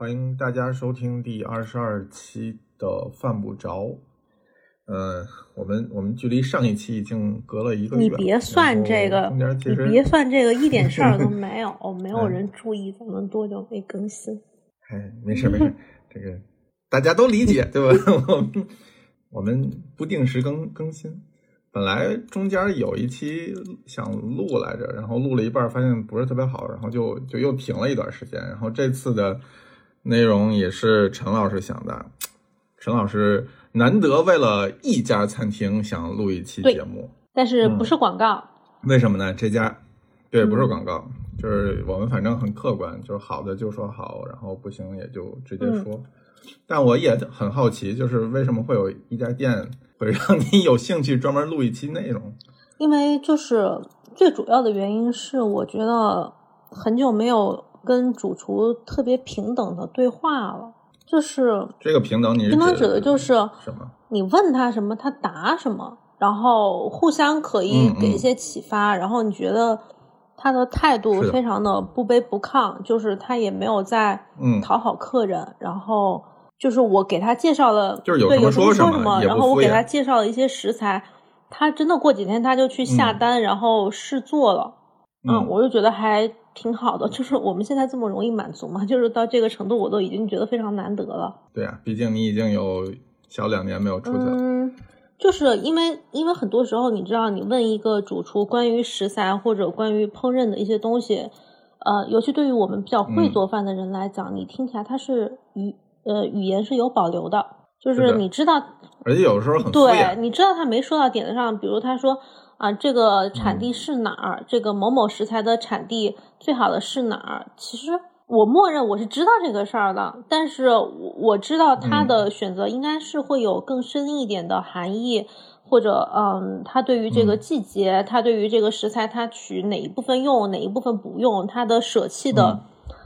欢迎大家收听第二十二期的犯不着。呃，我们我们距离上一期已经隔了一个月，你别算这个，你别算这个，一点事儿都 没有，没有人注意咱们多久没更新。哎，没事没事，这个大家都理解，对吧？我们我们不定时更更新，本来中间有一期想录来着，然后录了一半发现不是特别好，然后就就又停了一段时间，然后这次的内容也是陈老师想的，陈老师。难得为了一家餐厅想录一期节目，但是不是广告？为什么呢？这家对不是广告，就是我们反正很客观，就是好的就说好，然后不行也就直接说。但我也很好奇，就是为什么会有一家店会让你有兴趣专门录一期内容？因为就是最主要的原因是，我觉得很久没有跟主厨特别平等的对话了。就是这个平等，你平等指的就是什么？你问他什么，他答什么，然后互相可以给一些启发，然后你觉得他的态度非常的不卑不亢，就是他也没有在讨好客人，然后就是我给他介绍了，就是有什么说什么，然后我给他介绍了一些食材，他真的过几天他就去下单，然后试做了，嗯，我就觉得还。挺好的，就是我们现在这么容易满足嘛，就是到这个程度，我都已经觉得非常难得了。对啊，毕竟你已经有小两年没有出去了。嗯，就是因为因为很多时候，你知道，你问一个主厨关于食材或者关于烹饪的一些东西，呃，尤其对于我们比较会做饭的人来讲，你听起来他是语呃语言是有保留的，就是你知道，而且有时候很对，你知道他没说到点子上，比如他说。啊，这个产地是哪儿？这个某某食材的产地最好的是哪儿？其实我默认我是知道这个事儿的，但是我我知道他的选择应该是会有更深一点的含义，或者嗯，他对于这个季节，他对于这个食材，他取哪一部分用，哪一部分不用，他的舍弃的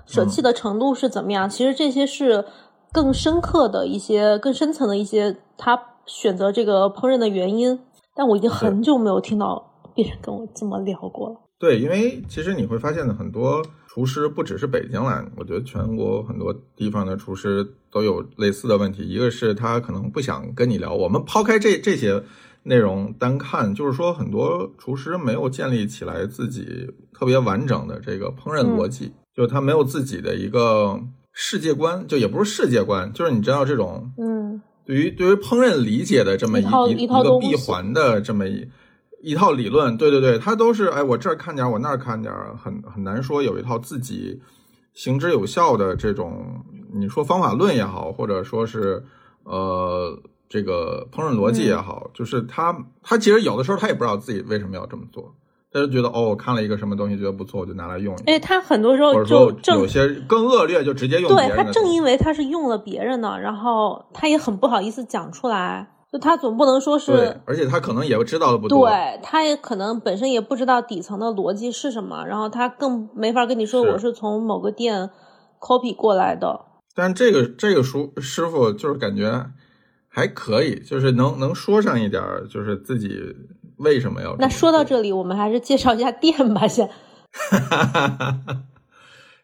舍弃的程度是怎么样？其实这些是更深刻的一些、更深层的一些他选择这个烹饪的原因。但我已经很久没有听到别人跟我这么聊过了。对，因为其实你会发现的很多厨师不只是北京来，我觉得全国很多地方的厨师都有类似的问题。一个是他可能不想跟你聊，我们抛开这这些内容单看，就是说很多厨师没有建立起来自己特别完整的这个烹饪逻辑，就他没有自己的一个世界观，就也不是世界观，就是你知道这种嗯。对于对于烹饪理解的这么一一个闭环的这么一一套理论，对对对，它都是哎，我这儿看点儿，我那儿看点儿，很很难说有一套自己行之有效的这种，你说方法论也好，或者说是呃这个烹饪逻辑也好，就是他他其实有的时候他也不知道自己为什么要这么做。他就觉得哦，我看了一个什么东西，觉得不错，我就拿来用。哎，他很多时候就有些更恶劣，就直接用。对他正因为他是用了别人的，然后他也很不好意思讲出来。就他总不能说是，而且他可能也知道的不多。对，他也可能本身也不知道底层的逻辑是什么，然后他更没法跟你说我是从某个店 copy 过来的。但这个这个叔师傅就是感觉还可以，就是能能说上一点，就是自己。为什么要？那说到这里，我们还是介绍一下店吧，先。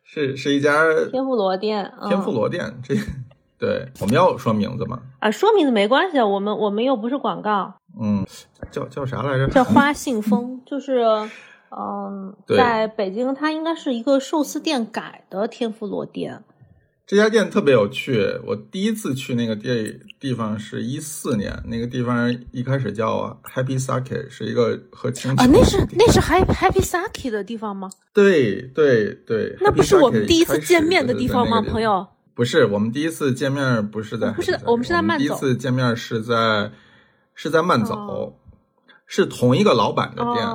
是是一家天妇罗店，天妇罗店，这对我们要说名字吗？啊，说名字没关系，我们我们又不是广告。嗯，叫叫啥来着？叫花信封，就是嗯，在北京，它应该是一个寿司店改的天妇罗店。这家店特别有趣，我第一次去那个地地方是一四年，那个地方一开始叫 Happy Sake，是一个和清啊，那是那是 Happy Happy Sake 的地方吗？对对对，那不是我们第一次见面的地方吗？朋友，不是，我们第一次见面不是在，不是，我们是在慢走。第一次见面是在是在慢走，是同一个老板的店。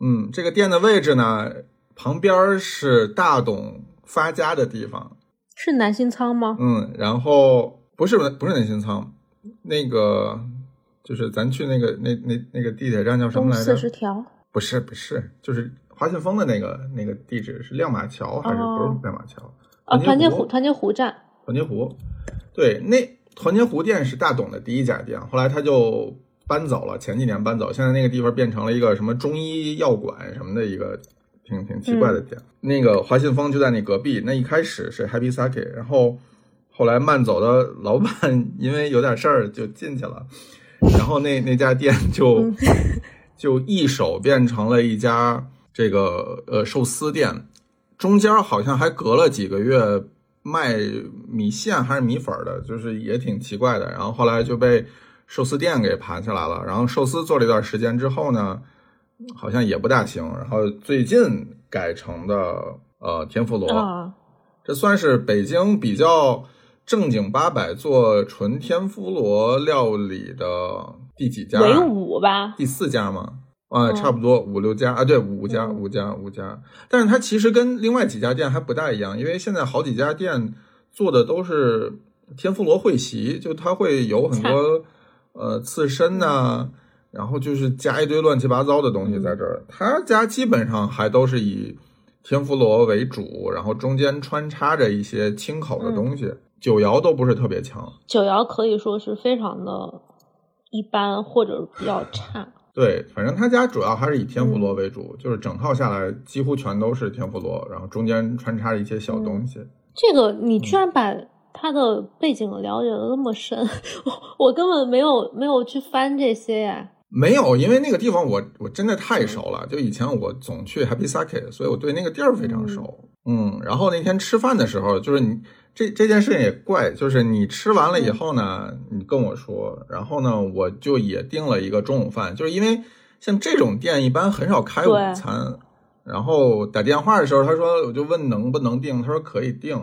嗯，这个店的位置呢，旁边是大董发家的地方。是南新仓吗？嗯，然后不是不是南新仓，那个就是咱去那个那那那个地铁站叫什么来着？四十条？不是不是，就是华信丰的那个那个地址是亮马桥还是不是亮马桥？啊，团结湖团结湖站。团结湖，对，那团结湖店是大董的第一家店，后来他就搬走了，前几年搬走，现在那个地方变成了一个什么中医药馆什么的一个。挺挺奇怪的店，那个华信丰就在那隔壁。那一开始是 Happy Sake，然后后来慢走的老板因为有点事儿就进去了，然后那那家店就 就一手变成了一家这个呃寿司店，中间好像还隔了几个月卖米线还是米粉的，就是也挺奇怪的。然后后来就被寿司店给盘下来了，然后寿司做了一段时间之后呢，好像也不大行，然后最近改成的呃天妇罗。啊，这算是北京比较正经八百做纯天妇罗料理的第几家？唯五吧，第四家吗？啊，嗯差不多五六家啊，对，五家，嗯五家，五家。但是它其实跟另外几家店还不大一样，因为现在好几家店做的都是天妇罗会席，就它会有很多呃刺身呐、然后就是加一堆乱七八糟的东西在这儿。他家基本上还都是以天妇罗为主，然后中间穿插着一些清口的东西，酒肴都不是特别强。九窑可以说是非常的一般或者比较差。对，反正他家主要还是以天妇罗为主，就是整套下来几乎全都是天妇罗，然后中间穿插着一些小东西。这个你居然把他的背景了解的那么深，我 我根本没有没有去翻这些呀。没有，因为那个地方我我真的太熟了，就以前我总去 Happy Sake，所以我对那个地儿非常熟。嗯，然后那天吃饭的时候，就是你这这件事情也怪，就是你吃完了以后呢，你跟我说，然后呢，我就也订了一个中午饭，就是因为像这种店一般很少开午餐，然后打电话的时候，他说我就问能不能订，他说可以订，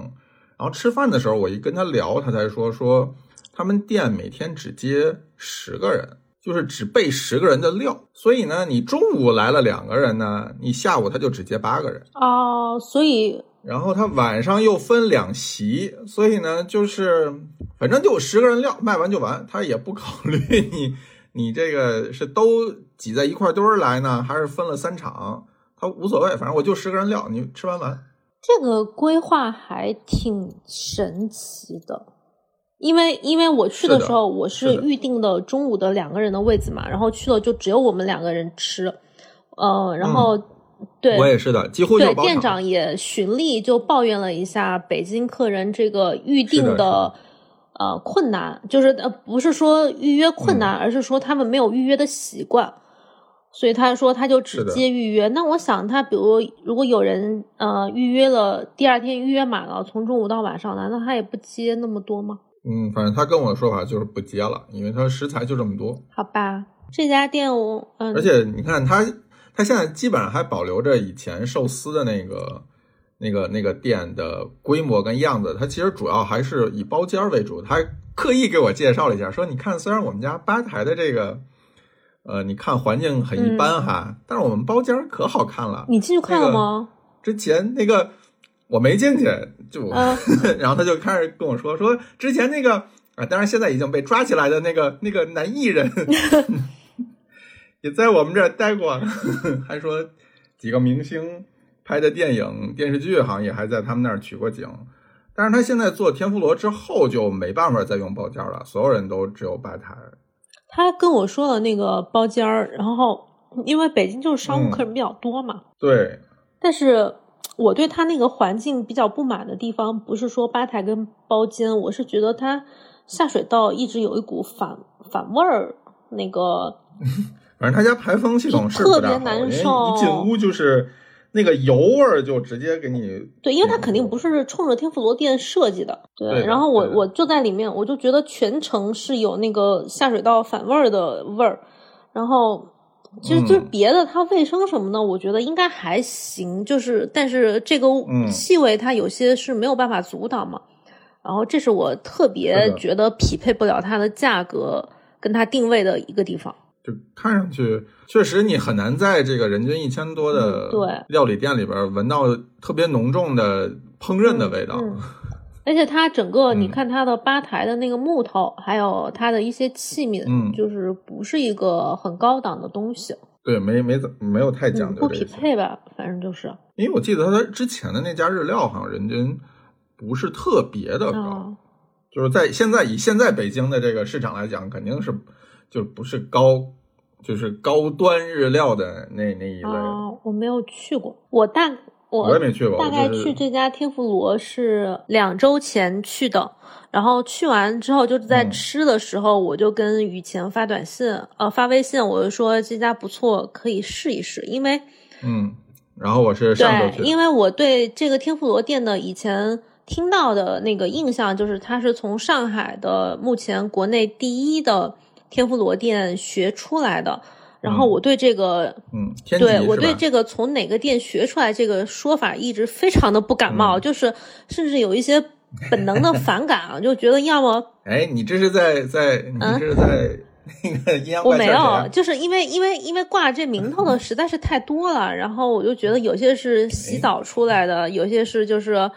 然后吃饭的时候我一跟他聊，他才说说他们店每天只接十个人。就是只备十个人的料，所以呢，你中午来了两个人呢，你下午他就只接八个人，哦，所以然后他晚上又分两席，所以呢，就是反正就十个人料卖完就完，他也不考虑你你这个是都挤在一块堆儿来呢，还是分了三场，他无所谓，反正我就十个人料，你吃完完。这个规划还挺神奇的。因为因为我去的时候，我是预定的中午的两个人的位子嘛，然后去了就只有我们两个人吃，呃，然后、对我也是的，几乎对，店长也循例就抱怨了一下北京客人这个预定是的的呃困难，就是呃不是说预约困嗯难，而是说他们没有预约的习惯，所以他说他就只接预约。那我想他比如如果有人呃预约了，第二天预约满了，从中午到晚上，难道他也不接那么多吗？嗯，反正他跟我的说法就是不接了，因为他食材就这么多。好吧，这家店我嗯，而且你看他，他现在基本上还保留着以前寿司的那个、那个、那个店的规模跟样子。他其实主要还是以包间儿为主。他还刻意给我介绍了一下，说：“你看，虽然我们家吧台的这个，呃，你看环境很一般哈，但是我们包间儿可好看了。你进去看了吗？之前那个我没进去，就、嗯 然后他就开始跟我说说之前那个啊，当然现在已经被抓起来的那个那个男艺人，也在我们这儿待过，还说几个明星拍的电影电视剧好像也还在他们那儿取过景。但是他现在做天妇罗之后就没办法再用包间了，所有人都只有吧台。他跟我说了那个包间儿，然后因为北京就是商务嗯客人比较多嘛，对，但是我对他那个环境比较不满的地方，不是说吧台跟包间，我是觉得他下水道一直有一股反反味儿，那个 反正他家排风系统是特别难受一进屋就是那个油味儿就直接给你对，因为它嗯肯定不是冲着天妇罗店设计的，对。对然后我我就在里面，我就觉得全程是有那个下水道反味儿的味儿，然后。其实就是嗯别的，它卫生什么的，我觉得应该还行。就是，但是这个嗯气味它有些是没有办法阻挡嘛。然后这是我特别觉得匹配不了它的价格跟它定位的一个地方。就看上去确实你很难在这个人均一千多的嗯对料理店里边闻到特别浓重的烹饪的味道。嗯而且它整个，你嗯。看它的吧台的那个木头，还有它的一些器皿，嗯。就是不是一个很高档的东西，对，没没怎没有太讲嗯，不匹。配吧，反正就是，因为我记得他之前的那家日料好像人均不是特别的高，啊，就是在现在以现在北京的这个市场来讲，肯定是就不是高就是高端日料的那那一类我没有去过，我大我也没去过，大概去这家天妇罗是两周前去的。然后去完之后，就是在吃的时候，我就跟雨晴发短信，呃，发微信，我就说这家不错，可以试一试。因为，嗯，然后我是上周对，因为我对这个天妇罗店的以前听到的那个印象，就是它是从上海的目前国内第一的天妇罗店学出来的。然后我对这个，嗯，对我对这个从哪个店学出来这个说法一直非常的不感冒，就是甚至有一些。本能的反感啊，就觉得要么 哎，你这是在在你这是在那个阴阳我没有，就是因为因为因为挂这名头的实在是太多了，然后我就觉得有些是洗澡出来的，有些是就是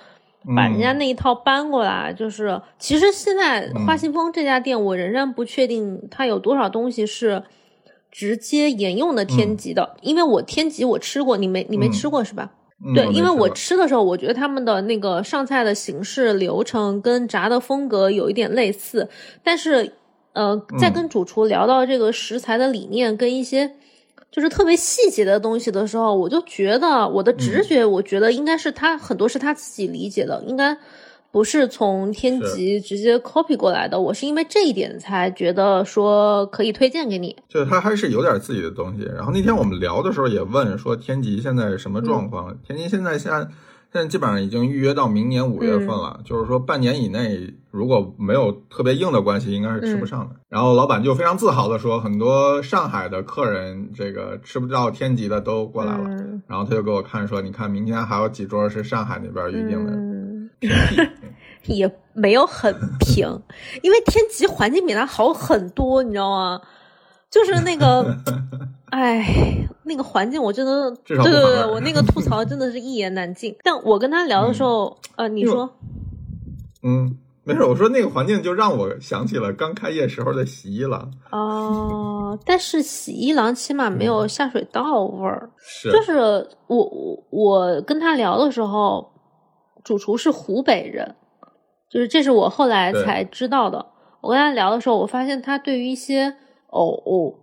把人家那一套搬过来，就是其实现在花信风这家店，我仍然不确定它有多少东西是直接沿用的天极的，因为我天极我吃过，你没你没吃过是吧？对，因为我吃的时候，我觉得他们的那个上菜的形式流程跟炸的风格有一点类似，但是，呃，在跟主厨聊到这个食材的理念跟一些就是特别细节的东西的时候，我就觉得我的直觉，我觉得应该是他很多是他自己理解的，应该。不是从天极直接 copy 过来的，我是因为这一点才觉得说可以推荐给你。就是他还是有点自己的东西。然后那天我们聊的时候也问说天极现在什么状况？天极现在现在现在基本上已经预约到明年五月份了，就是说半年以内如果没有特别硬的关系，应该是吃不上的。然后老板就非常自豪的说，很多上海的客人这个吃不到天极的都过来了。然后他就给我看说，你看明天还有几桌是上海那边预定的。也没有很平，因为天极环境比它好很多，你知道吗？就是那个，哎，那个环境我真的，对对对，我那个吐槽真的是一言难尽。但我跟他聊的时候，呃，你说，嗯，没事，我说那个环境就让我想起了刚开业时候的洗衣郎。哦，但是洗衣郎起码没有下水道味儿，是，就是我我我跟他聊的时候，主厨是湖北人。就是这是我后来才知道的。我跟他聊的时候，我发现他对于一些藕，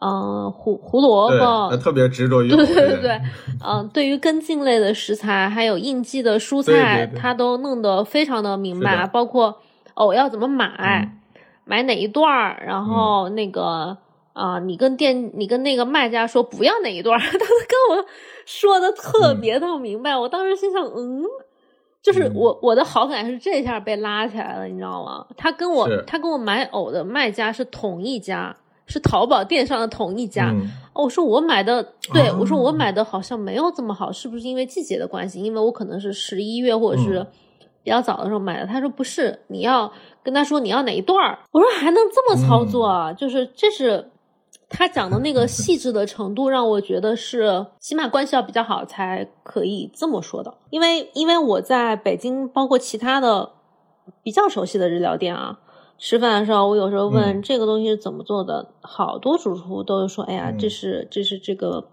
嗯，胡胡萝卜，他特别执着于对对对对，嗯，对于根茎类的食材，还有应季的蔬菜，他都弄得非常的明白。包括藕要怎么买，买哪一段儿，然后那个啊，你跟店，你跟那个卖家说不要哪一段儿，他都跟我说的特别的明白。我当时心想，嗯。就是我我的好感是这下被拉起来了，你知道吗？他跟我他跟我买藕的卖家是同一家，是淘宝电商的同一家。哦，我说我买的，对我说我买的好像没有这么好，是不是因为季节的关系？因为我可能是十一月或者是比较早的时候买的。他说不是，你要跟他说你要哪一段儿。我说还能这么操作啊？就是这是。他讲的那个细致的程度，让我觉得是起码关系要比较好才可以这么说的。因为因为我在北京，包括其他的比较熟悉的日料店啊，吃饭的时候，我有时候问这个东西是怎么做的，好多主厨都说：“哎呀，这是这是这个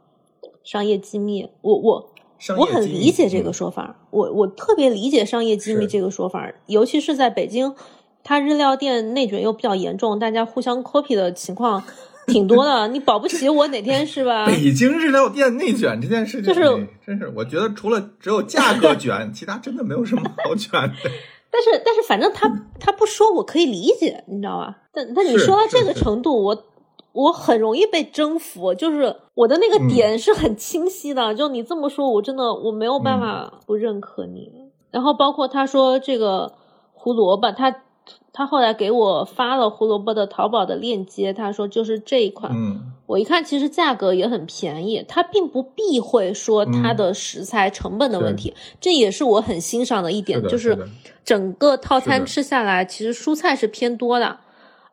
商业机密。”我我我很理解这个说法，我我特别理解商业机密这个说法，尤其是在北京，它日料店内卷又比较严重，大家互相 copy 的情况。挺多的，你保不齐我哪天是吧？北京日料店内卷这件事情，就是真是，我觉得除了只有价格 卷，其他真的没有什么好卷的。但是，但是，反正他他不说，我可以理解，你知道吧？但但你说到这个程度，我我很容易被征服，就是我的那个点是很清晰的。就你这么说，我真的我没有办法不认可你。然后包括他说这个胡萝卜，他。他后来给我发了胡萝卜的淘宝的链接，他说就是这一款。嗯，我一看其实价格也很便宜，他并不避讳说它的食材成本的问题，这也是我很欣赏的一点，就是整个套餐吃下来，其实蔬菜是偏多的，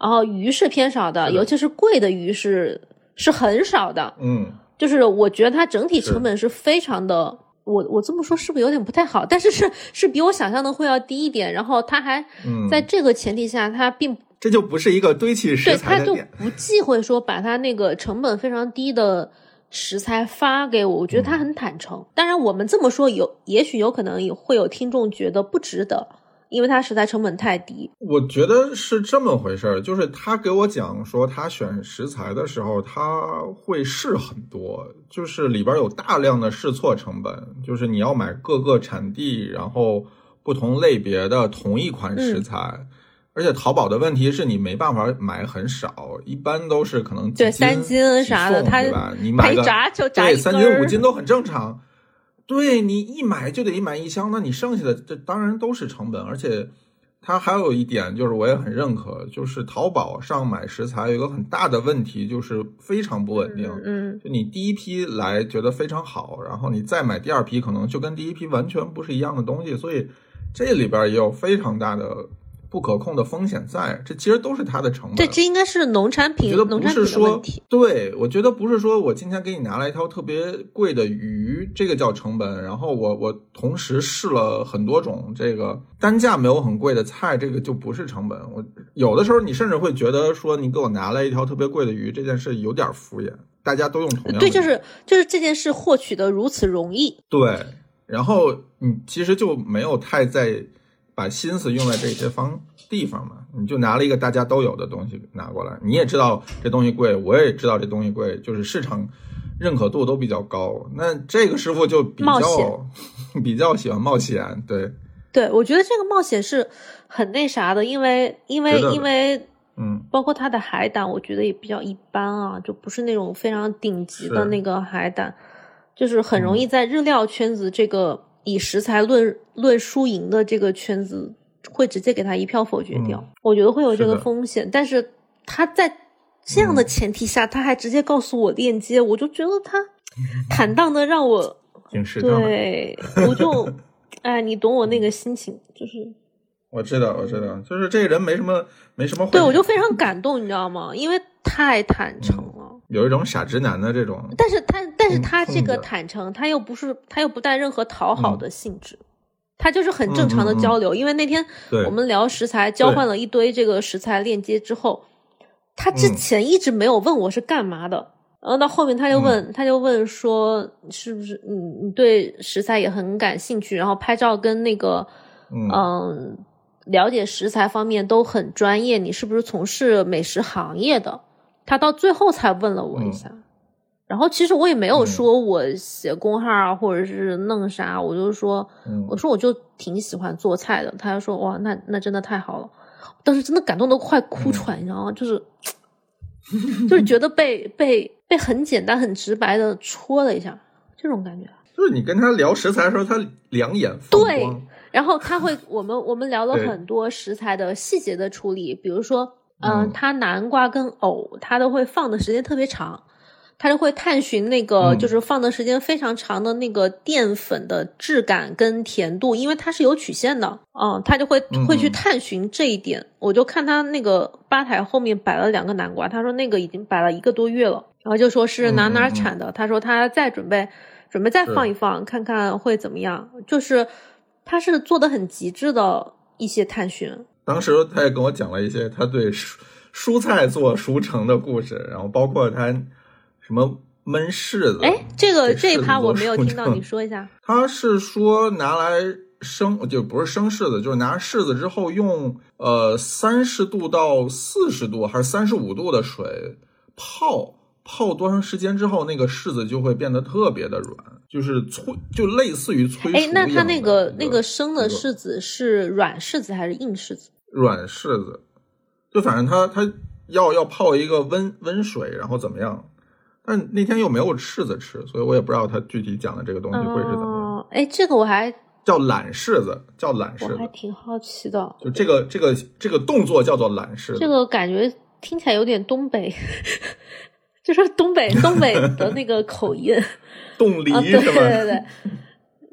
然后鱼是偏少的，尤其是贵的鱼是是很少的。嗯，就是我觉得它整体成本是非常的。我我这么说是不是有点不太好？但是是是比我想象的会要低一点。然后他还在这个前提下，他并这就不是一个堆砌食材的点，不忌讳说把他那个成本非常低的食材发给我。我觉得他很坦诚。当然，我们这么说有，也许有可能也会有听众觉得不值得。因为它食材成本太低。我觉得是这么回事儿，就是他给我讲说，他选食材的时候他会试很多，就是里边有大量的试错成本，就是你要买各个产地，然后不同类别的同一款食材。而且淘宝的问题是你没办法买很少，一般都是可能对三斤啥的，它对吧？你买个炸就炸对三斤五斤都很正常。对你一买就得一买一箱，那你剩下的这当然都是成本。而且它还有一点就是我也很认可，就是淘宝上买食材有一个很大的问题，就是非常不稳定。嗯，就你第一批来觉得非常好，然后你再买第二批，可能就跟第一批完全不是一样的东西，所以这里边也有非常大的。不可控的风险在，这其实都是它的成本。对，这应该是农产品，觉得不是说对，我觉得不是说我今天给你拿来一条特别贵的鱼，这个叫成本。然后我我同时试了很多种这个单价没有很贵的菜，这个就不是成本。我有的时候你甚至会觉得说你给我拿来一条特别贵的鱼，这件事有点敷衍。大家都用同样对，就是就是这件事获取的如此容易。对，然后你其实就没有太在。把心思用在这些方地方嘛，你就拿了一个大家都有的东西拿过来，你也知道这东西贵，我也知道这东西贵，就是市场认可度都比较高。那这个师傅就比较比较喜欢冒险，对对，我觉得这个冒险是很那啥的，因为因为因为嗯，包括他的海胆，我觉得也比较一般啊，就不是那种非常顶级的那个海胆，就是很容易在日料圈子这个。以食材论论输赢的这个圈子，会直接给他一票否决掉。我觉得会有这个风险，但是他在这样的前提下，他还直接告诉我链接，我就觉得他坦荡的让我，对，我就，哎，你懂我那个心情，就是我知道，我知道，就是这个人没什么没什么，对我就非常感动，你知道吗？因为太坦诚了。有一种傻直男的这种，但是他，但是他这个坦诚，他又不是，他又不带任何讨好的性质，他就是很正常的交流。因为那天我们聊食材，交换了一堆这个食材链接之后，他之前一直没有问我是干嘛的，然后到后面他就问，他就问说是不是你你对食材也很感兴趣，然后拍照跟那个嗯了解食材方面都很专业，你是不是从事美食行业的？他到最后才问了我一下，然后其实我也没有说我写公号啊，或者是弄啥，我就说，我说我就挺喜欢做菜的。他就说，哇，那那真的太好了，当时真的感动的快哭出来，你知道吗？就是就是觉得被被被很简单、很直白的戳了一下，这种感觉。就是你跟他聊食材的时候，他两眼对，然后他会，我们我们聊了很多食材的细节的处理，比如说。嗯，它南瓜跟藕，它都会放的时间特别长，它就会探寻那个就是放的时间非常长的那个淀粉的质感跟甜度，因为它是有曲线的，嗯，它就会会去探寻这一点。我就看他那个吧台后面摆了两个南瓜，他说那个已经摆了一个多月了，然后就说是哪哪产的，他说他再准备准备再放一放，看看会怎么样，就是他是做的很极致的一些探寻。当时他也跟我讲了一些他对蔬蔬菜做熟成的故事，然后包括他什么焖柿子。哎，这个这一趴我没有听到，你说一下。他是说拿来生，就不是生柿子，就是拿柿子之后用呃三十度到四十度还是三十五度的水泡，泡多长时间之后，那个柿子就会变得特别的软。就是催，就类似于催熟。哎，那它那个那个生的柿子是软柿子还是硬柿子？软柿子，就反正他他要要泡一个温温水，然后怎么样？但那天又没有柿子吃，所以我也不知道他具体讲的这个东西会是怎么样。哎，这个我还叫懒柿子，叫懒柿子，我还挺好奇的。就这个这个这个动作叫做懒柿子，这个感觉听起来有点东北，就是东北东北的那个口音。冻梨是吧？对对对，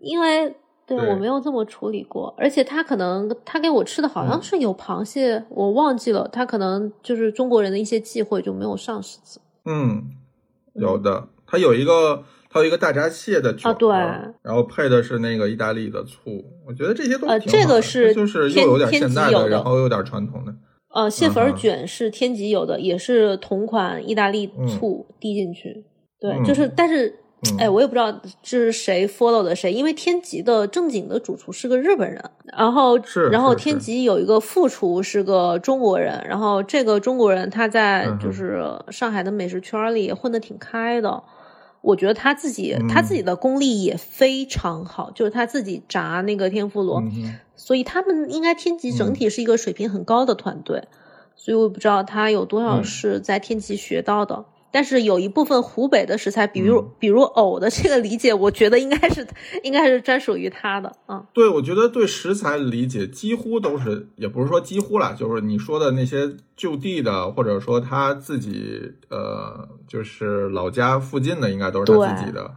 因为对我没有这么处理过，而且他可能他给我吃的好像是有螃蟹，我忘记了，他可能就是中国人的一些忌讳就没有上柿子。嗯，有的，他有一个他有一个大闸蟹的卷，对，然后配的是那个意大利的醋，我觉得这些都呃，这个是就是又有点现代的，然后有点传统的。呃，蟹粉卷是天吉有的，也是同款意大利醋滴进去，对，就是但是。嗯。哎，我也不知道这是谁 follow 的谁，因为天极的正经的主厨是个日本人，然后是然后天极有一个副厨是个中国人，然后这个中国人他在就是上海的美食圈里混得挺开的。我觉得他自己、嗯。他自己的功力也非常好，就是他自己炸那个天妇罗，嗯所以他们应该天极整嗯。体是一个水平很高的团队，所以我不知道他有多少嗯。是在天极学到的。但是有一部分湖北的食材，比如、嗯比如藕的这个理解，我觉得应该是应该是专属于他的啊。对，我觉得对食材理解几乎都是，也不是说几乎啦，就是你说的那些就地的，或者说他自己呃，就是老家附近的，应该都是他自己的。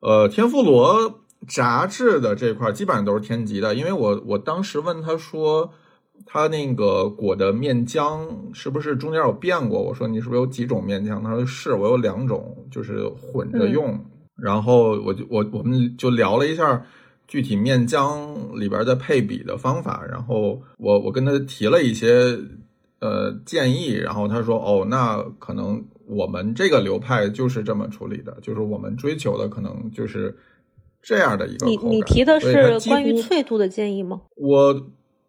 呃，天妇罗炸制的这块儿基本上都是天极的，因为我我当时问他说，他那个裹的面浆是不是中间有变过？我说你是不是有几种面浆？他说是我有两种，就是混着用。然后我就我我们就聊了一下具体面浆里边的配比的方法，然后我我跟他提了一些呃建议，然后他说哦，那可能我们这个流派就是这么处理的，就是我们追求的可能就是这样的一个你你提的是关于脆度的建议吗？我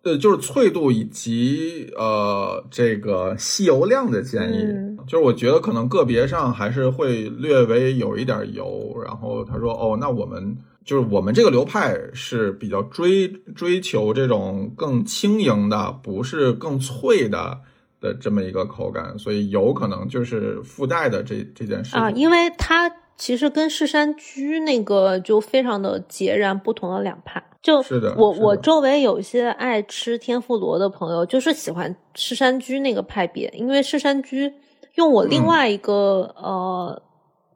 呃，就是脆度以及呃这个吸油量的建议，嗯就是我觉得可能个别上还是会略微有一点油。然后他说哦，那我们就是我们这个流派是比较追追求这种更轻盈的，不是更脆的的这么一个口感，所以有可能就是附带的这这件事啊，因为它其实跟市山居那个就非常的截然不同的两派。就是的我我周围有一些爱吃天妇罗的朋友，就是喜欢吃山居那个派别，因为吃山居用我另嗯外一个、呃，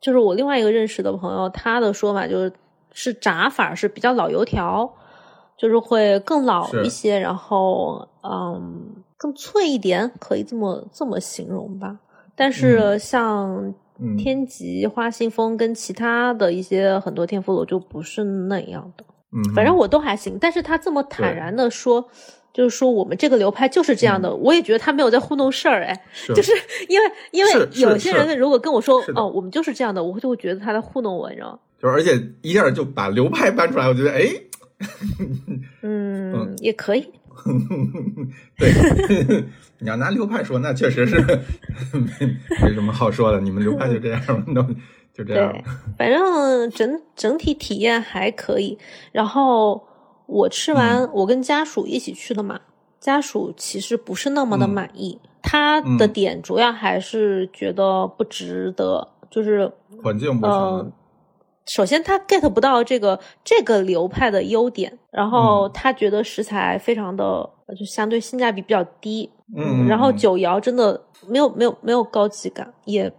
就是我另外一个认识的朋友，他的说法就是是炸法是比较老油条，就是会更老一些，然后嗯更脆一点，可以这么这么形容吧。但是像嗯天极、花信丰跟其他的一些很多天妇罗就不是那样的。嗯，反正我都还行，但是他这么坦然的说，就是说我们这个流派就是这样的，我也觉得他没有在糊弄事儿，哎，是。就是。因为因为有些人如果跟我说哦，我们就是这样的，我就会觉得他在糊弄我，你知道吗？就是而且一下就把流派搬出来，我觉得哎，嗯，也可以，对，你要拿流派说，那确实是没没什么好说的。你们流派就这样吧，都就这样对。反正整整体体验还可以。然后我吃完，嗯我跟家属一起去的嘛，家属其实不是那么的嗯满意，他的嗯点主要还是觉得不值得，就是环境不行呃，首先他 get 不到这个这个流派的优点，然后嗯他觉得食材非常的呃就相对性价比比较低，嗯然后嗯酒肴真的没有没有没有高级感，也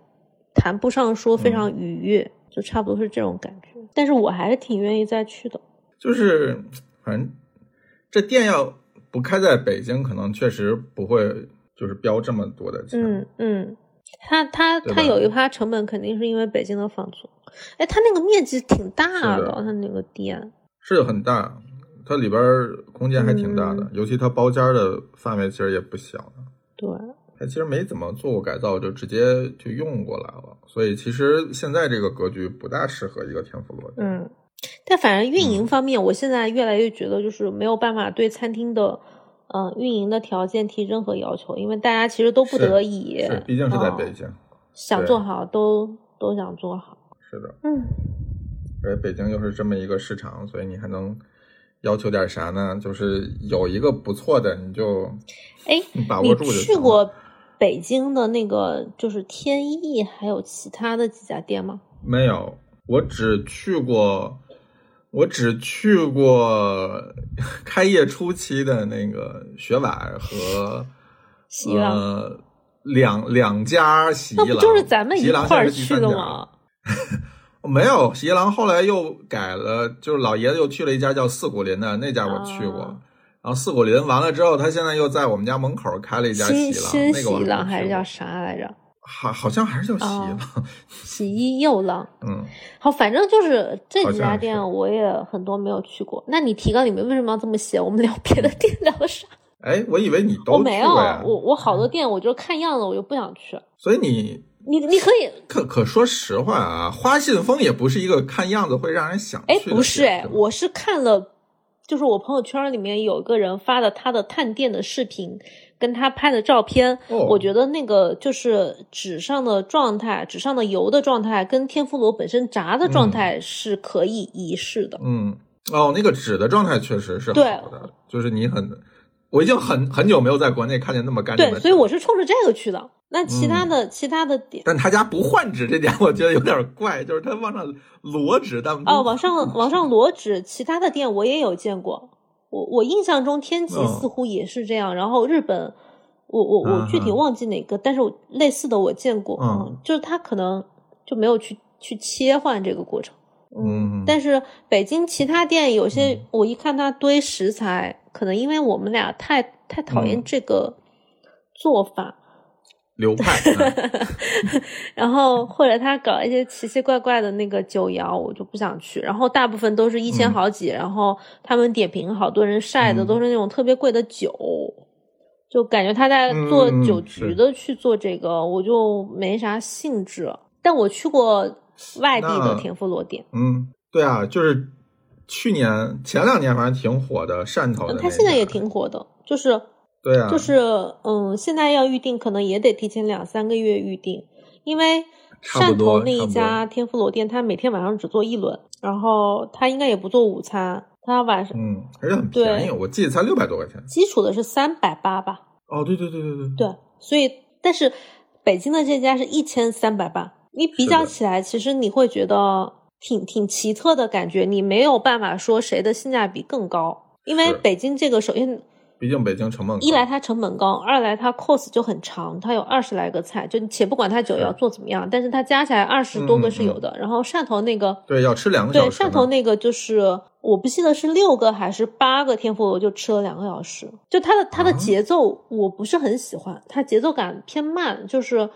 谈不上说非嗯常愉悦，就差不多是这种感觉。但是我还是挺愿意再去的。就是反正这店要不开在北京，可能确实不会就是标这么多的钱。嗯嗯，他他他有一趴成本肯定是因为北京的房租，哎，他那个面积挺大的他那个店。是很大，它里边儿空间还挺大的，嗯尤其它包间儿的范围其实也不小的。对，它其实没怎么做过改造，就直接就用过来了，所以其实现在这个格局不大适合一个天妇罗店。嗯，但反正运营嗯方面，我现在越来越觉得就是没有办法对餐厅的，嗯、运营的条件提任何要求，因为大家其实都不得已，是，毕竟是在嗯北京。想做好都都想做好。是的，嗯，而且北京又是这么一个市场，所以你还能要求点啥呢？就是有一个不错的，你就哎，把握住就行了。去过北京的那个就是天意，还有其他的几家店吗？没有？我只去过，我只去过 开业初期的那个雪婉和 洗衣郎呃两两家洗衣郎，那不就是咱们一块儿去的吗？没有，洗衣郎后来又改了，就是老爷子又去了一家叫四谷林的那家，我去过。啊然后四果林完了之后，他现在又在我们家门口开了一家洗衣郎，新新那个我洗衣郎还是叫啥来着？好，好像还是叫洗衣哦郎。洗衣又郎。嗯，好，反正就是这几家店我也很多没有去过。那你提纲里面为什么要这么写？我们聊别的店聊啥？哎，我以为你都没有，我我好多店我就是看样子我就不想去。所以你你你可以，可可说实话啊，花信封也不是一个看样子会让人想哎，去的不是哎，我是看了，就是我朋友圈里面有一个人发的他的探店的视频，跟他拍的照片，哦我觉得那个就是纸上的状态，纸上的油的状态，跟天妇罗本身炸的状态是可以一试的。嗯，哦，那个纸的状态确实是好的，就是你很，我已经很很久没有在国内看见那么干净的对，所以我是冲着这个去的。那嗯其他的、其他的点。但他家不换纸这点，我觉得有点怪，就是他往上摞纸，但不哦，往上往上摞纸，其他的店我也有见过。我我印象中天极嗯似乎也是这样，然后日本，我我我嗯具体嗯忘记哪个，但是我类似的我见过，嗯就是他可能就没有去去切换这个过程。嗯，但是北京其他店有些，嗯。我一看他堆食材，可能因为我们俩太太讨厌嗯。这个做法，流派，嗯。然后或者他搞一些奇奇怪怪的那个酒肴，我就不想去。然后大部分都是一千嗯。好几，然后他们点评好多人晒的嗯。都是那种特别贵的酒，就感觉他在做酒局的去做这个，我就没啥兴致。但我去过外地的那田妇罗店，嗯，对啊，就是去年前两年反正挺火的汕头的他现在也。挺火的，就是对啊，就是嗯，现在要预定可能也得提前两三个月预定，因为汕头那一家天妇罗店，他每天晚上只做一轮，然后他应该也不做午餐，他晚上嗯，而且很便宜，对我记得才六百多块钱。基础的是三百八吧，哦，对对对对对，对，所以但是北京的这家是一千三百八，你比较起来，其实你会觉得挺挺奇特的感觉，你没有办法说谁的性价比更高，因为北京这个首先毕竟北京成本高一来它成本高，二来它 course 就很长，它有二十来个菜，就且不管它酒是要做怎么样，但是它加起来二十多个是有的。然后汕头那个，对要吃两个对小时对。汕头那个就是我不记得是六个还是八个天妇罗，就吃了两个小时。就它的它的啊节奏我不是很喜欢，它节奏感偏慢，就是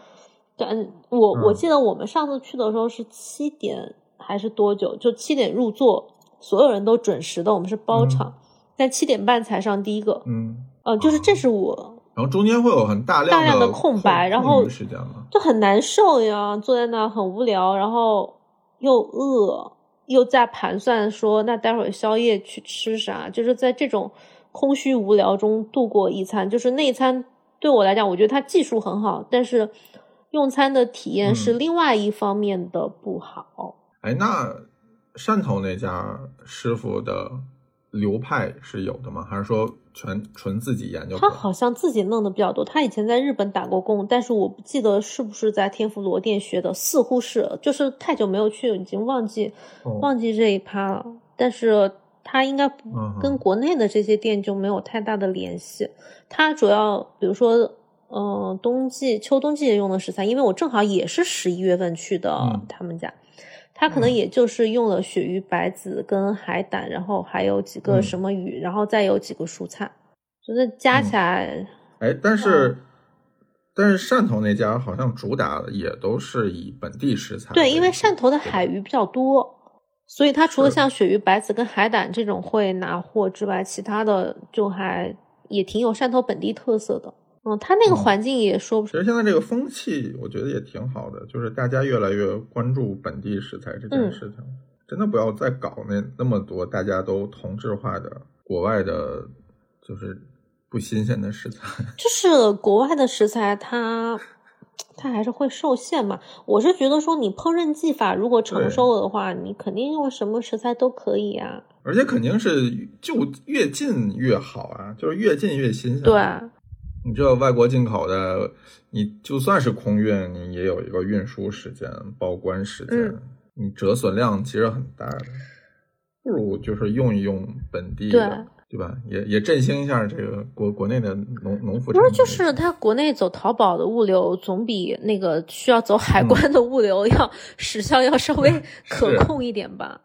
感我我嗯记得我们上次去的时候是七点还是多久？就七点入座，所有人都准时的，我们是包嗯场，但七点半才上第一个。嗯，呃，就是这是我然后中间会有很大量大量的的空白然后时间嘛。就很难受呀，坐在那很无聊，然后又饿，又在盘算说那待会儿宵夜去吃啥，就是在这种空虚无聊中度过一餐。就是那一餐对我来讲，我觉得它技术很好，但是用餐的体验是嗯另外一方面的不好。哎，那汕头那家师傅的流派是有的吗？还是说全纯自己研究他？好像自己弄的比较多，他以前在日本打过工，但是我不记得是不是在天妇罗店学的，似乎是，就是太久没有去，已经忘记哦忘记这一趴了。但是他应该跟国内的这些店就没有太大的联系。他主要比如说，嗯、冬季、秋冬季用的食材，因为我正好也是十一月份去的嗯他们家。他可能也就是用了鳕鱼、白子跟海胆，然后还有几个嗯什么鱼，然后再有几个蔬菜，就是加起来，哎，但是、嗯但是汕头那家好像主打的也都是以本地食材。对，因为汕头的海鱼比较多，所以它除了像鳕鱼、白子跟海胆这种会拿货之外，其他的就还也挺有汕头本地特色的。嗯，他那个嗯环境也说不其实现在这个风气，我觉得也挺好的，就是大家越来越关注本地食材这件嗯事情，真的不要再搞那那么多大家都同质化的国外的，就是不新鲜的食材。就是国外的食材它。它还是会受限嘛？我是觉得说，你烹饪技法如果成对熟了的话，你肯定用什么食材都可以啊。而且肯定是就越近越好啊，就是越近越新鲜。对，你这外国进口的，你就算是空运，你也有一个运输时间、报关时间，嗯你折损量其实很大的。不如就是用一用本地的，对吧？也也振兴一下这个国国内的农农副不是，就是他国内走淘宝的物流总比那个需要走海嗯关的物流要、时效要稍微 可控一点吧。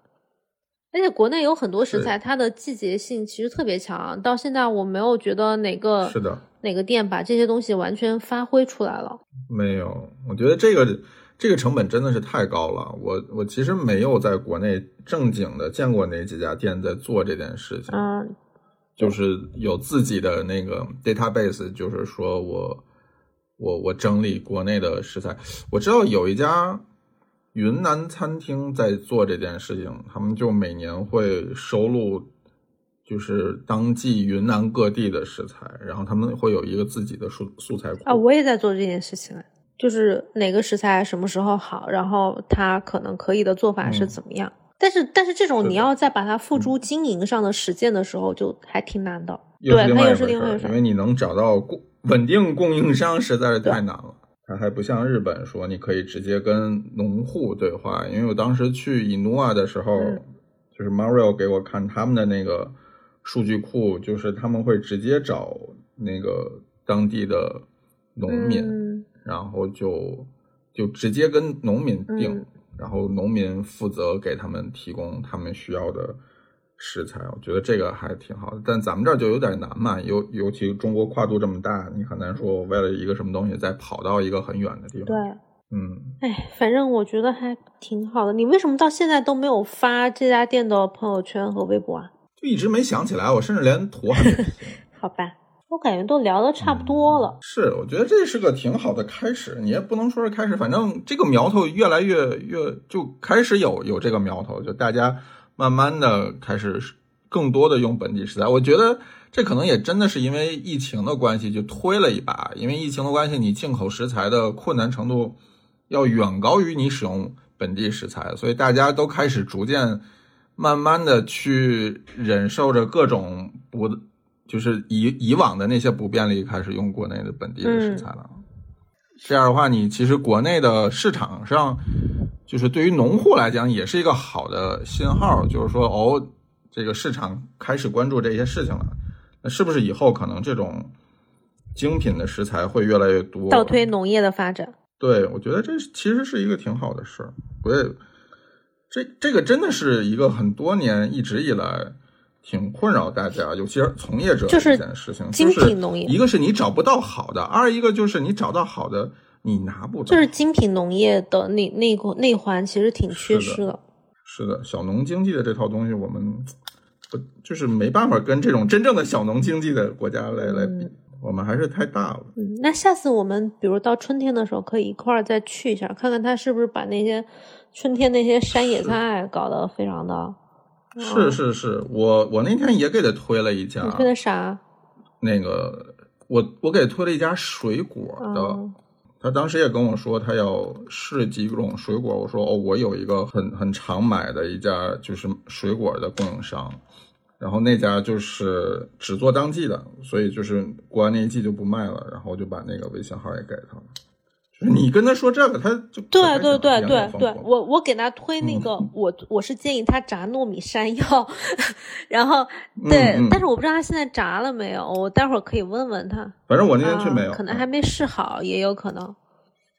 而且国内有很多食材，它的季节性其实特别强，到现在我没有觉得哪个是的，哪个店把这些东西完全发挥出来了。没有，我觉得这个这个成本真的是太高了。我我其实没有在国内正经的见过哪几家店在做这件事情。嗯，就是有自己的那个 database，就是说我我我整理国内的食材。我知道有一家云南餐厅在做这件事情，他们就每年会收录就是当季云南各地的食材，然后他们会有一个自己的素素材库啊。我也在做这件事情，就是哪个食材什么时候好，然后它可能可以的做法是怎么样。但是但是这种你要再把它付诸经营上的实践的时候，就还挺难的。对，它又是另外一回事，因为你能找到供稳定供应商实在是太难了。它还不像日本说你可以直接跟农户对话，因为我当时去伊努瓦的时候，就是 Mario 给我看他们的那个数据库，就是他们会直接找那个当地的农民，然后就就直接跟农民订。然后农民负责给他们提供他们需要的食材，我觉得这个还挺好的。但咱们这儿就有点难嘛，尤尤其中国跨度这么大，你很难说为了一个什么东西再跑到一个很远的地方。对，嗯，哎，反正我觉得还挺好的。你为什么到现在都没有发这家店的朋友圈和微博啊？就一直没想起来，我甚至连图还没。好吧。我感觉都聊的差不多了，是，我觉得这是个挺好的开始，你也不能说是开始，反正这个苗头越来越越就开始有有这个苗头，就大家慢慢的开始更多的用本地食材。我觉得这可能也真的是因为疫情的关系就推了一把，因为疫情的关系，你进口食材的困难程度要远高于你使用本地食材，所以大家都开始逐渐慢慢的去忍受着各种不。就是以以往的那些不便利开始用国内的本地的食材了，这样的话，你其实国内的市场上，就是对于农户来讲也是一个好的信号，就是说哦，这个市场开始关注这些事情了，那是不是以后可能这种精品的食材会越来越多，倒推农业的发展？对，我觉得这其实是一个挺好的事儿。我也，这这个真的是一个很多年一直以来。挺困扰大家，尤其是从业者这件事情。精品农业，一个是你找不到好的，二一个就是你找到好的，你拿不到。就是精品农业的那那个内环其实挺缺失的。是的，小农经济的这套东西，我们不就是没办法跟这种真正的小农经济的国家来来比，我们还是太大了。嗯，那下次我们比如到春天的时候，可以一块儿再去一下，看看他是不是把那些春天那些山野菜搞得非常的。是是是，我我那天也给他推了一家，推的啥？那个我我给推了一家水果的，他当时也跟我说他要试几种水果，我说哦，我有一个很很常买的一家就是水果的供应商，然后那家就是只做当季的，所以就是过完那一季就不卖了，然后我就把那个微信号也给他了。你跟他说这个，他就对对对对对，我我给他推那个，我我是建议他炸糯米山药，然后对，但是我不知道他现在炸了没有，我待会儿可以问问他。反正我那天去没有，可能还没试好，也有可能，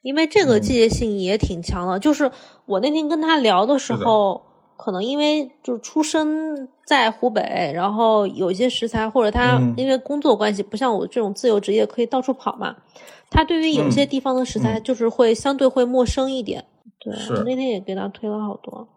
因为这个季节性也挺强的。就是我那天跟他聊的时候，可能因为就出生在湖北，然后有一些食材，或者他因为工作关系，不像我这种自由职业可以到处跑嘛。他对于有些地方的食材，就是会相对会陌生一点。对，我那天也给他推了好多。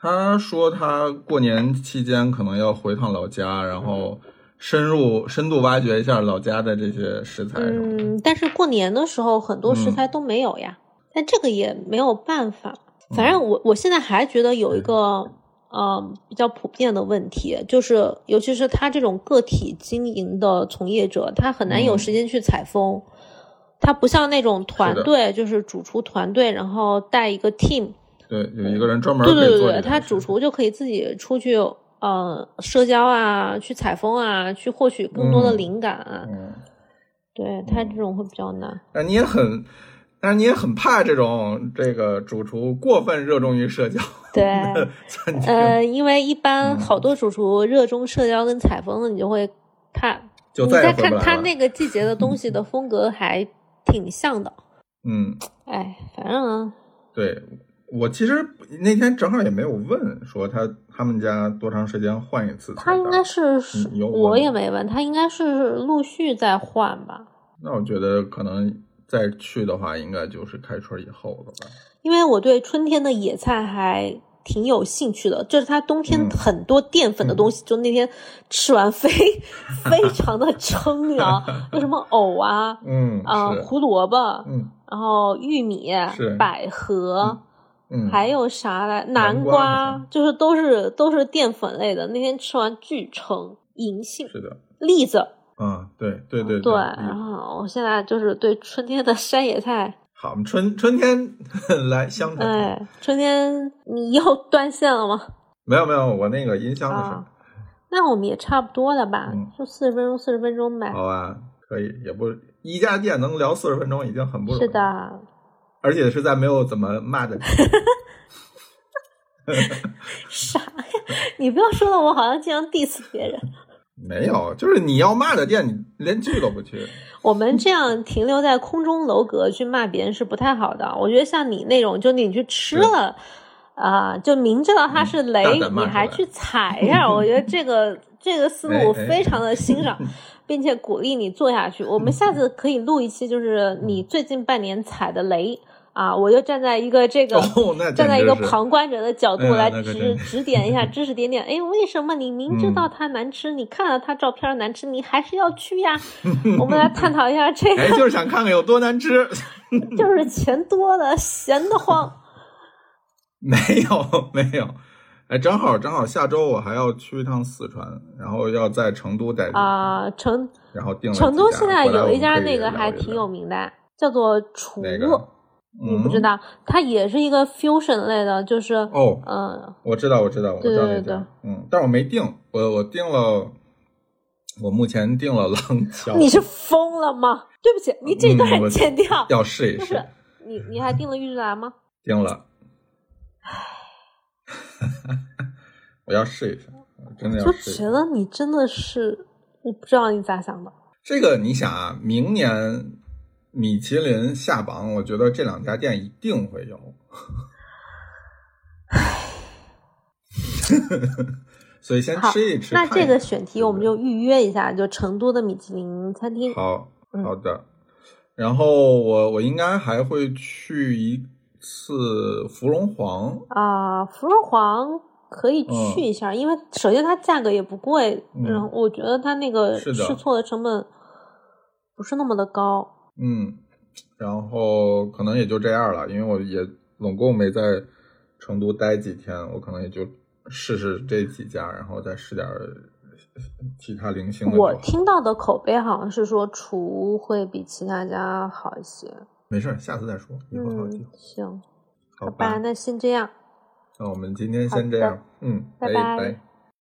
他说他过年期间可能要回趟老家，然后深入深度挖掘一下老家的这些食材。嗯，但是过年的时候很多食材都没有呀。但这个也没有办法。反正我我现在还觉得有一个呃比较普遍的问题，就是尤其是他这种个体经营的从业者，他很难有时间去采风。他不像那种团队，就是主厨团队，然后带一个 team，对，有一个人专门对对对，他主厨就可以自己出去，呃，社交啊，去采风啊，去获取更多的灵感啊。嗯，对他这种会比较难。那你也很，但是你也很怕这种这个主厨过分热衷于社交。对，呃，因为一般好多主厨热衷社交跟采风，你就会怕。你再看他那个季节的东西的风格还。挺像的，嗯，哎，反正对我其实那天正好也没有问说他他们家多长时间换一次，他应该是我也没问他，应该是陆续在换吧。那我觉得可能再去的话，应该就是开春以后了吧。因为我对春天的野菜还挺有兴趣的。就是他冬天嗯很多淀粉的东西，就那天吃完非 非常的撑，你知道，有什么藕啊 嗯啊、是胡萝卜，嗯然后玉米、百合。嗯，还有啥来？南瓜瓜就是都是都是淀粉类的。那天吃完巨撑，银杏、是的，栗子，嗯，对对对对。嗯然后我现在就是对春天的山野菜，好，我们春春天 来湘潭。哎，春天你又断线了吗？没有没有，我那个音箱的事那我们也差不多了吧？嗯就四十分钟，四十分钟呗。好吧，可以，也不一家店能聊四十分钟已经很不容易。是，的，而且是在没有怎么骂的。啥呀？你不要说的我好像经常 diss 别人。没有，就是你要骂的店，你连去都不去。我们这样停留在空中楼阁去骂别人是不太好的。我觉得像你那种，就你去吃了，啊、就明知道它是雷，你还去踩一下，我觉得这个这个思 路哎哎非常的欣赏，并且鼓励你做下去。我们下次可以录一期，就是你最近半年踩的雷啊，我就站在一个这个。哦，站在一个旁观者的角度来指指点一下，指指点点。哎，为什么你明知嗯道它难吃，你看了它照片难吃，你还是要去呀？我们来探讨一下这哎，个，就是想看看有多难吃。就是钱多了，闲得慌。没有没有，哎，正好正好下周我还要去一趟四川，然后要在成都待啊、成然后定了成都现在有一家那个还挺有名的，叫做厨，哪个？嗯你不知道，它也是一个 fusion 类的，就是哦，嗯，我知道，我知道，我知道那家，嗯，但是我没定，我我定了，我目前定了廊桥，你是疯了吗？对不起，你这段剪掉。要试一试，你你还定了预制兰吗？定了，我要试一试，我真的要就试一试觉。得你真的是，我不知道你咋想的。这个你想啊，明年米其林下榜，我觉得这两家店一定会有。所以先吃一吃。那这个选题我们就预约一下，就成都的米其林餐厅。好嗯好的。然后我我应该还会去一次芙蓉皇，啊，芙蓉皇可以去一下，因为首先它价格也不贵，嗯然后我觉得它那个试错的成本不是那么的高。嗯，然后可能也就这样了，因为我也总共没在成都待几天，我可能也就试试这几家，然后再试点儿其他零星的。我听到的口碑好像是说厨会比其他家好一些。没事儿，下次再说，以后还有机嗯会。，行，好好吧，那先这样。那我们今天先这样，嗯，拜拜拜